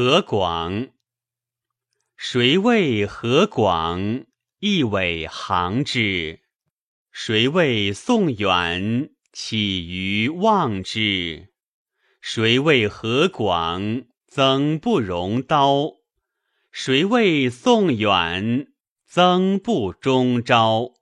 何广，谁谓何广？一尾行之，谁谓宋远？起于望之，谁谓何广？曾不容刀，谁谓宋远？曾不中招。